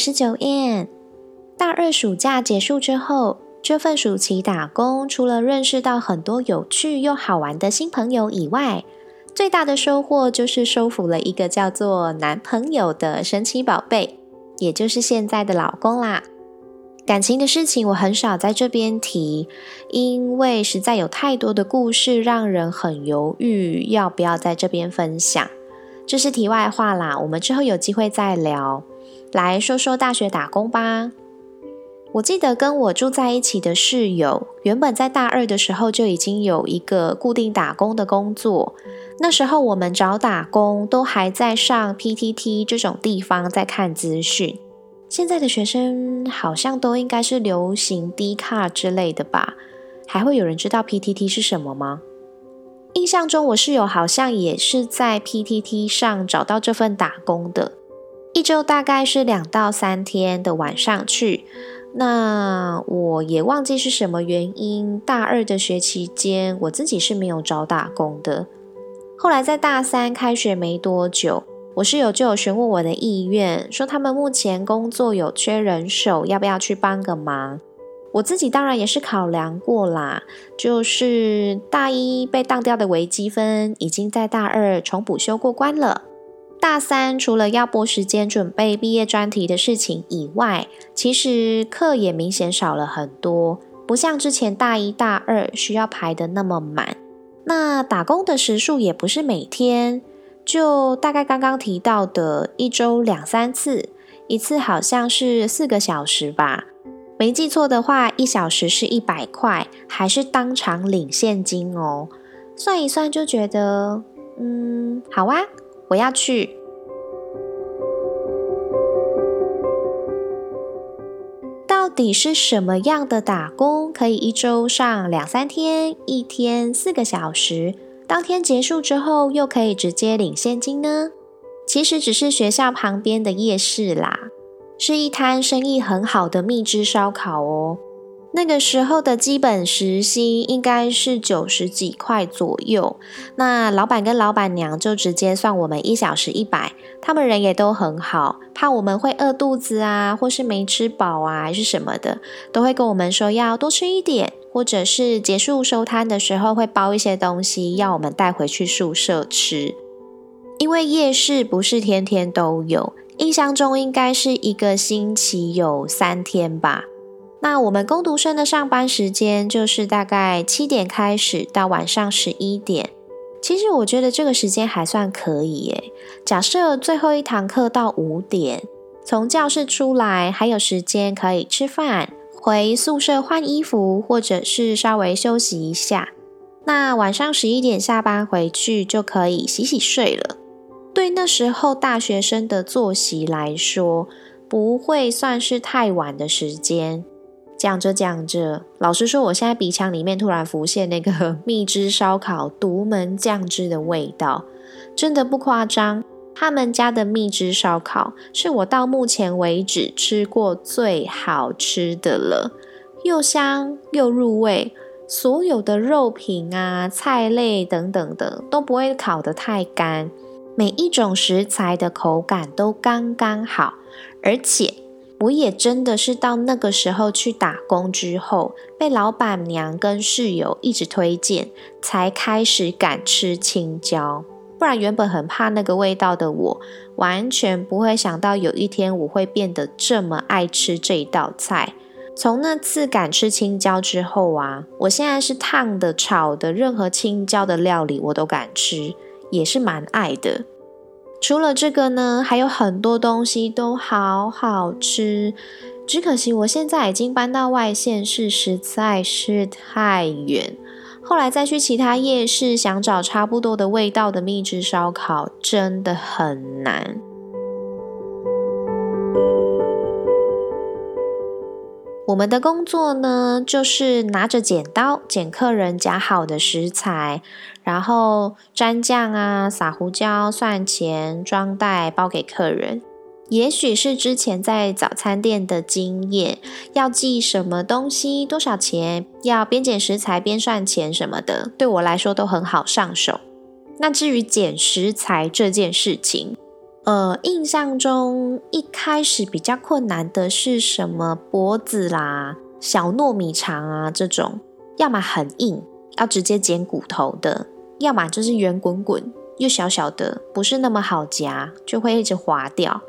是九燕。大二暑假结束之后，这份暑期打工，除了认识到很多有趣又好玩的新朋友以外，最大的收获就是收服了一个叫做男朋友的神奇宝贝，也就是现在的老公啦。感情的事情我很少在这边提，因为实在有太多的故事让人很犹豫要不要在这边分享。这是题外话啦，我们之后有机会再聊。来说说大学打工吧。我记得跟我住在一起的室友，原本在大二的时候就已经有一个固定打工的工作。那时候我们找打工都还在上 PTT 这种地方在看资讯。现在的学生好像都应该是流行 D 卡之类的吧？还会有人知道 PTT 是什么吗？印象中我室友好像也是在 PTT 上找到这份打工的。一周大概是两到三天的晚上去，那我也忘记是什么原因。大二的学期间，我自己是没有找打工的。后来在大三开学没多久，我室友就有询问我的意愿，说他们目前工作有缺人手，要不要去帮个忙？我自己当然也是考量过啦，就是大一被当掉的微积分，已经在大二重补修过关了。大三除了要拨时间准备毕业专题的事情以外，其实课也明显少了很多，不像之前大一大二需要排的那么满。那打工的时数也不是每天，就大概刚刚提到的一周两三次，一次好像是四个小时吧。没记错的话，一小时是一百块，还是当场领现金哦。算一算就觉得，嗯，好啊。我要去。到底是什么样的打工可以一周上两三天，一天四个小时，当天结束之后又可以直接领现金呢？其实只是学校旁边的夜市啦，是一摊生意很好的蜜汁烧烤哦。那个时候的基本时薪应该是九十几块左右，那老板跟老板娘就直接算我们一小时一百，他们人也都很好，怕我们会饿肚子啊，或是没吃饱啊，还是什么的，都会跟我们说要多吃一点，或者是结束收摊的时候会包一些东西要我们带回去宿舍吃，因为夜市不是天天都有，印象中应该是一个星期有三天吧。那我们工读生的上班时间就是大概七点开始到晚上十一点。其实我觉得这个时间还算可以耶。假设最后一堂课到五点，从教室出来还有时间可以吃饭，回宿舍换衣服，或者是稍微休息一下。那晚上十一点下班回去就可以洗洗睡了。对那时候大学生的作息来说，不会算是太晚的时间。讲着讲着，老实说，我现在鼻腔里面突然浮现那个 蜜汁烧烤独门酱汁的味道，真的不夸张。他们家的蜜汁烧烤是我到目前为止吃过最好吃的了，又香又入味，所有的肉品啊、菜类等等的都不会烤得太干，每一种食材的口感都刚刚好，而且。我也真的是到那个时候去打工之后，被老板娘跟室友一直推荐，才开始敢吃青椒。不然原本很怕那个味道的我，完全不会想到有一天我会变得这么爱吃这一道菜。从那次敢吃青椒之后啊，我现在是烫的、炒的，任何青椒的料理我都敢吃，也是蛮爱的。除了这个呢，还有很多东西都好好吃，只可惜我现在已经搬到外县市，实在是太远。后来再去其他夜市想找差不多的味道的秘制烧烤，真的很难。我们的工作呢，就是拿着剪刀剪客人夹好的食材，然后沾酱啊、撒胡椒、算钱、装袋包给客人。也许是之前在早餐店的经验，要记什么东西多少钱，要边捡食材边算钱什么的，对我来说都很好上手。那至于捡食材这件事情，呃，印象中一开始比较困难的是什么脖子啦、小糯米肠啊这种，要么很硬，要直接剪骨头的；要么就是圆滚滚又小小的，不是那么好夹，就会一直滑掉。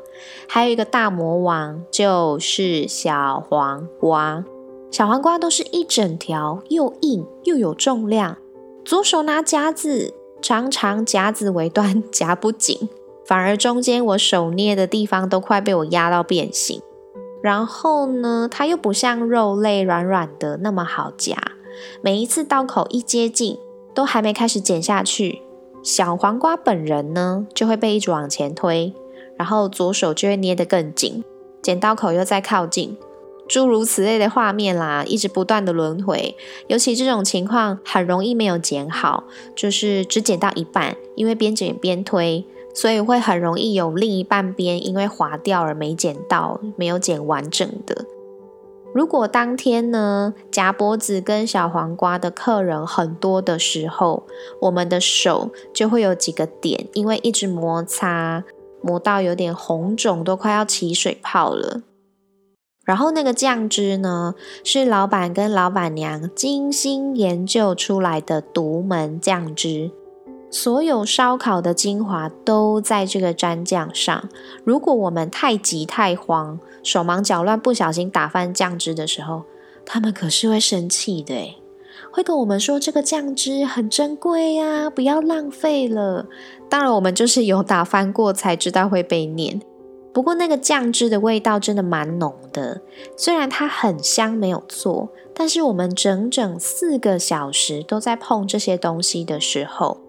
还有一个大魔王，就是小黄瓜。小黄瓜都是一整条，又硬又有重量。左手拿夹子，常常夹子尾端夹不紧，反而中间我手捏的地方都快被我压到变形。然后呢，它又不像肉类软软的那么好夹。每一次刀口一接近，都还没开始剪下去，小黄瓜本人呢就会被一直往前推。然后左手就会捏得更紧，剪刀口又再靠近，诸如此类的画面啦，一直不断的轮回。尤其这种情况很容易没有剪好，就是只剪到一半，因为边剪边推，所以会很容易有另一半边因为滑掉而没剪到，没有剪完整的。如果当天呢夹脖子跟小黄瓜的客人很多的时候，我们的手就会有几个点，因为一直摩擦。磨到有点红肿，都快要起水泡了。然后那个酱汁呢，是老板跟老板娘精心研究出来的独门酱汁，所有烧烤的精华都在这个蘸酱上。如果我们太急太慌，手忙脚乱，不小心打翻酱汁的时候，他们可是会生气的会跟我们说这个酱汁很珍贵呀，不要浪费了。当然，我们就是有打翻过才知道会被念。不过那个酱汁的味道真的蛮浓的，虽然它很香没有错，但是我们整整四个小时都在碰这些东西的时候，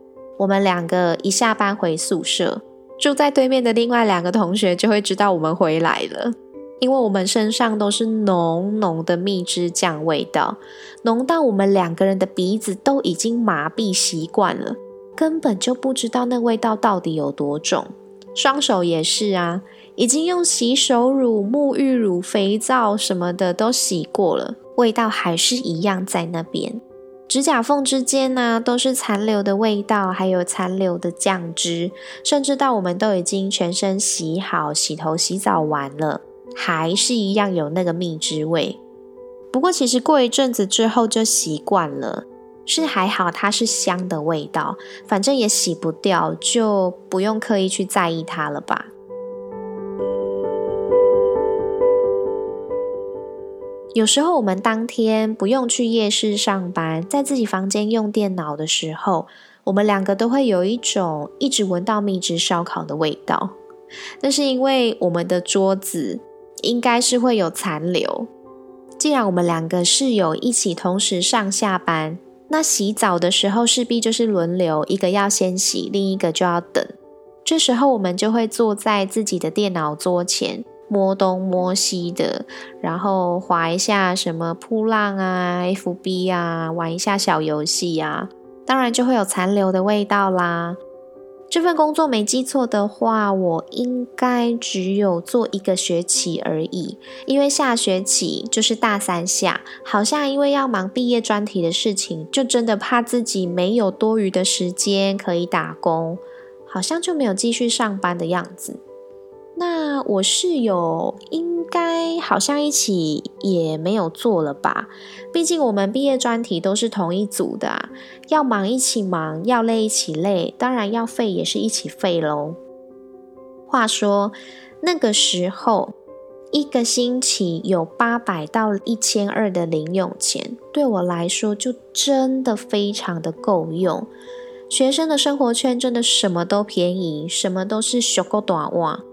我们两个一下班回宿舍，住在对面的另外两个同学就会知道我们回来了。因为我们身上都是浓浓的蜜汁酱味道，浓到我们两个人的鼻子都已经麻痹习惯了，根本就不知道那味道到底有多重。双手也是啊，已经用洗手乳、沐浴乳、肥皂什么的都洗过了，味道还是一样在那边。指甲缝之间呢，都是残留的味道，还有残留的酱汁，甚至到我们都已经全身洗好、洗头、洗澡完了。还是一样有那个蜜汁味，不过其实过一阵子之后就习惯了，是还好它是香的味道，反正也洗不掉，就不用刻意去在意它了吧。有时候我们当天不用去夜市上班，在自己房间用电脑的时候，我们两个都会有一种一直闻到蜜汁烧烤的味道，那是因为我们的桌子。应该是会有残留。既然我们两个室友一起同时上下班，那洗澡的时候势必就是轮流，一个要先洗，另一个就要等。这时候我们就会坐在自己的电脑桌前，摸东摸西的，然后划一下什么扑浪啊、FB 啊，玩一下小游戏啊，当然就会有残留的味道啦。这份工作没记错的话，我应该只有做一个学期而已。因为下学期就是大三下，好像因为要忙毕业专题的事情，就真的怕自己没有多余的时间可以打工，好像就没有继续上班的样子。那我室友应该好像一起也没有做了吧？毕竟我们毕业专题都是同一组的啊，要忙一起忙，要累一起累，当然要废也是一起废喽。话说那个时候，一个星期有八百到一千二的零用钱，对我来说就真的非常的够用。学生的生活圈真的什么都便宜，什么都是小够短袜。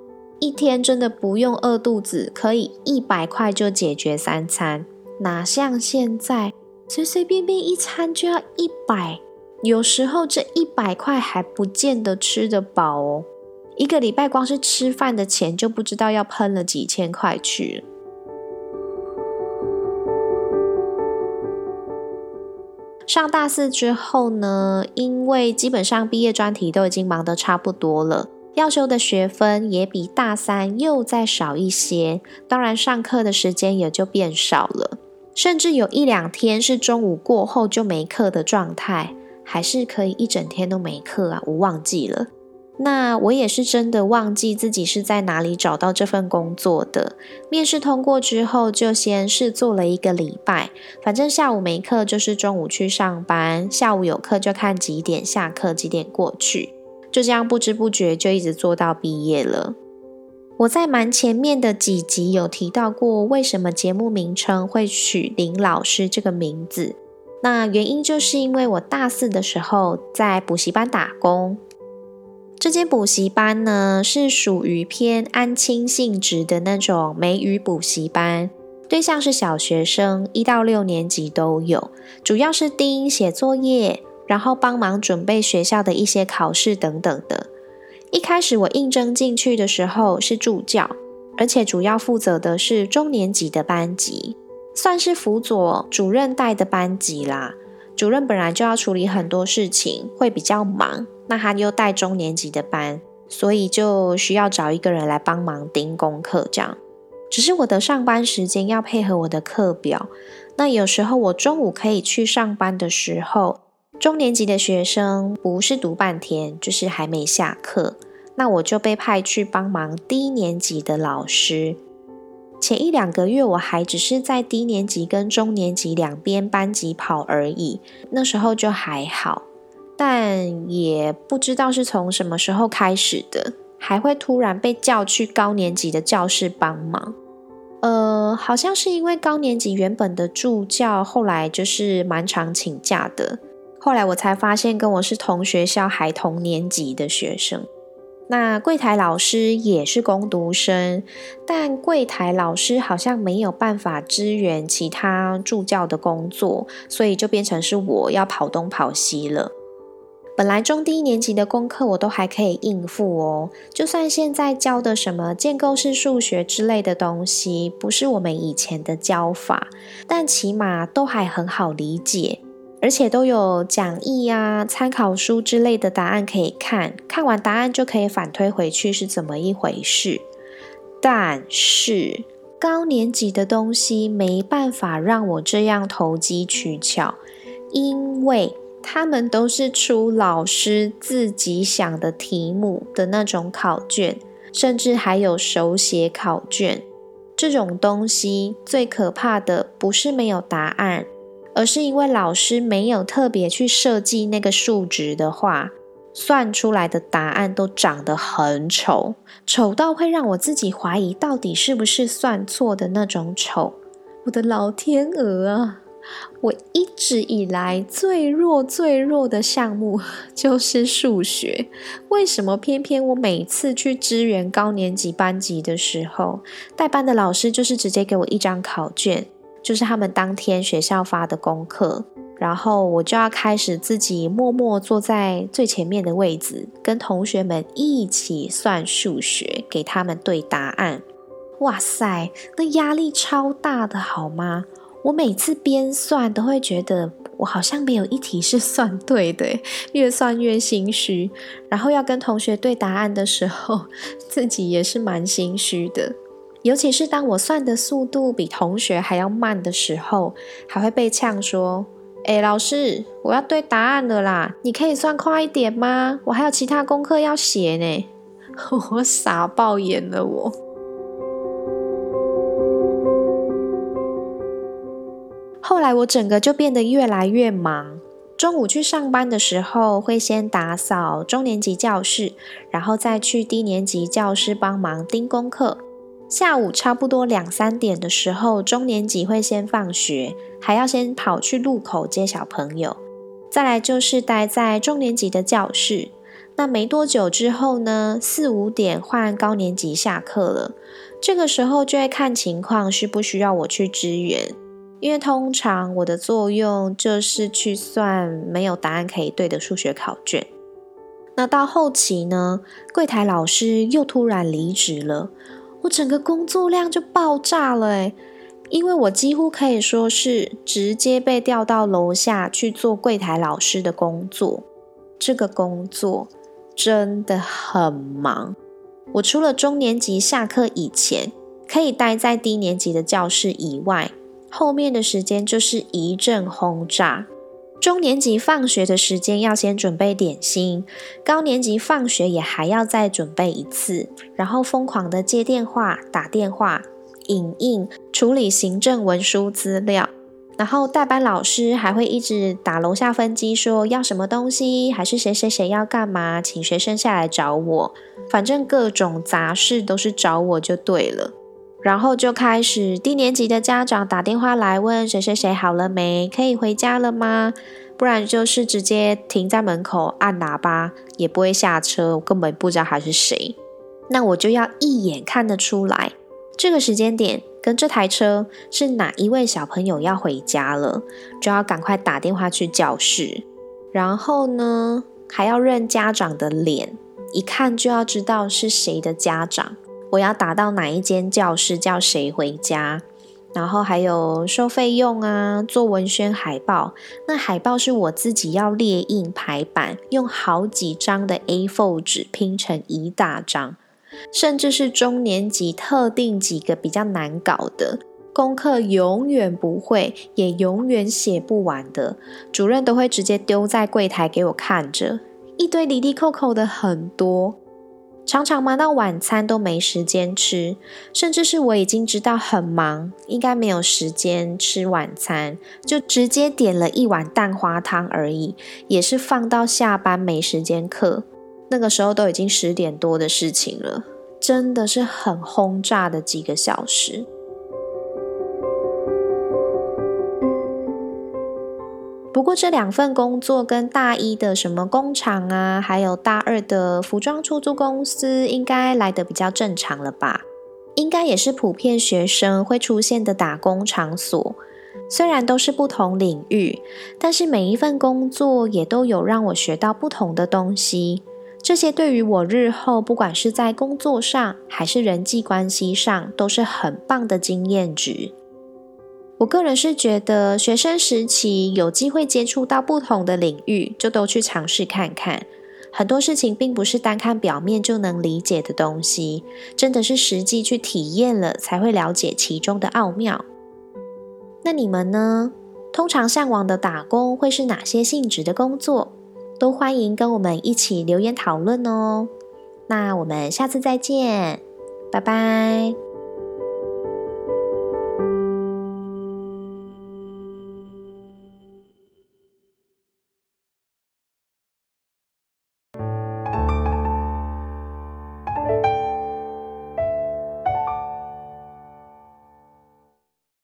一天真的不用饿肚子，可以一百块就解决三餐，哪像现在随随便便一餐就要一百，有时候这一百块还不见得吃得饱哦。一个礼拜光是吃饭的钱就不知道要喷了几千块去。上大四之后呢，因为基本上毕业专题都已经忙得差不多了，要修的学分也比大三又再少一些，当然上课的时间也就变少了。甚至有一两天是中午过后就没课的状态，还是可以一整天都没课啊！我忘记了。那我也是真的忘记自己是在哪里找到这份工作的。面试通过之后，就先试做了一个礼拜，反正下午没课就是中午去上班，下午有课就看几点下课，几点过去，就这样不知不觉就一直做到毕业了。我在蛮前面的几集有提到过，为什么节目名称会取林老师这个名字。那原因就是因为我大四的时候在补习班打工，这间补习班呢是属于偏安亲性质的那种美语补习班，对象是小学生，一到六年级都有，主要是盯写作业，然后帮忙准备学校的一些考试等等的。一开始我应征进去的时候是助教，而且主要负责的是中年级的班级，算是辅佐主任带的班级啦。主任本来就要处理很多事情，会比较忙，那他又带中年级的班，所以就需要找一个人来帮忙盯功课。这样，只是我的上班时间要配合我的课表，那有时候我中午可以去上班的时候。中年级的学生不是读半天，就是还没下课，那我就被派去帮忙低年级的老师。前一两个月我还只是在低年级跟中年级两边班级跑而已，那时候就还好，但也不知道是从什么时候开始的，还会突然被叫去高年级的教室帮忙。呃，好像是因为高年级原本的助教后来就是蛮常请假的。后来我才发现，跟我是同学校还同年级的学生。那柜台老师也是攻读生，但柜台老师好像没有办法支援其他助教的工作，所以就变成是我要跑东跑西了。本来中低年级的功课我都还可以应付哦，就算现在教的什么建构式数学之类的东西，不是我们以前的教法，但起码都还很好理解。而且都有讲义啊、参考书之类的答案可以看，看完答案就可以反推回去是怎么一回事。但是高年级的东西没办法让我这样投机取巧，因为他们都是出老师自己想的题目的那种考卷，甚至还有手写考卷。这种东西最可怕的不是没有答案。而是因为老师没有特别去设计那个数值的话，算出来的答案都长得很丑，丑到会让我自己怀疑到底是不是算错的那种丑。我的老天鹅啊！我一直以来最弱最弱的项目 就是数学，为什么偏偏我每次去支援高年级班级的时候，带班的老师就是直接给我一张考卷？就是他们当天学校发的功课，然后我就要开始自己默默坐在最前面的位置，跟同学们一起算数学，给他们对答案。哇塞，那压力超大的，好吗？我每次边算都会觉得我好像没有一题是算对的，越算越心虚。然后要跟同学对答案的时候，自己也是蛮心虚的。尤其是当我算的速度比同学还要慢的时候，还会被呛说：“哎，老师，我要对答案了啦，你可以算快一点吗？我还有其他功课要写呢。”我傻爆眼了，我。后来我整个就变得越来越忙。中午去上班的时候，会先打扫中年级教室，然后再去低年级教室帮忙盯功课。下午差不多两三点的时候，中年级会先放学，还要先跑去路口接小朋友。再来就是待在中年级的教室。那没多久之后呢，四五点换高年级下课了。这个时候就会看情况，需不需要我去支援。因为通常我的作用就是去算没有答案可以对的数学考卷。那到后期呢，柜台老师又突然离职了，我整个工作量就爆炸了诶因为我几乎可以说是直接被调到楼下去做柜台老师的工作。这个工作真的很忙。我除了中年级下课以前可以待在低年级的教室以外，后面的时间就是一阵轰炸。中年级放学的时间要先准备点心，高年级放学也还要再准备一次，然后疯狂的接电话、打电话、影印、处理行政文书资料，然后代班老师还会一直打楼下分机说要什么东西，还是谁谁谁要干嘛，请学生下来找我，反正各种杂事都是找我就对了。然后就开始低年级的家长打电话来问谁谁谁好了没，可以回家了吗？不然就是直接停在门口按喇叭，也不会下车，我根本不知道他是谁。那我就要一眼看得出来，这个时间点跟这台车是哪一位小朋友要回家了，就要赶快打电话去教室。然后呢，还要认家长的脸，一看就要知道是谁的家长。我要打到哪一间教室，叫谁回家？然后还有收费用啊，做文宣海报。那海报是我自己要列印排版，用好几张的 A4 纸拼成一大张。甚至是中年级特定几个比较难搞的功课，永远不会，也永远写不完的，主任都会直接丢在柜台给我看着，一堆离离扣扣的很多。常常忙到晚餐都没时间吃，甚至是我已经知道很忙，应该没有时间吃晚餐，就直接点了一碗蛋花汤而已，也是放到下班没时间刻。那个时候都已经十点多的事情了，真的是很轰炸的几个小时。不过这两份工作跟大一的什么工厂啊，还有大二的服装出租公司，应该来的比较正常了吧？应该也是普遍学生会出现的打工场所。虽然都是不同领域，但是每一份工作也都有让我学到不同的东西。这些对于我日后不管是在工作上还是人际关系上，都是很棒的经验值。我个人是觉得，学生时期有机会接触到不同的领域，就都去尝试看看。很多事情并不是单看表面就能理解的东西，真的是实际去体验了，才会了解其中的奥妙。那你们呢？通常向往的打工会是哪些性质的工作？都欢迎跟我们一起留言讨论哦。那我们下次再见，拜拜。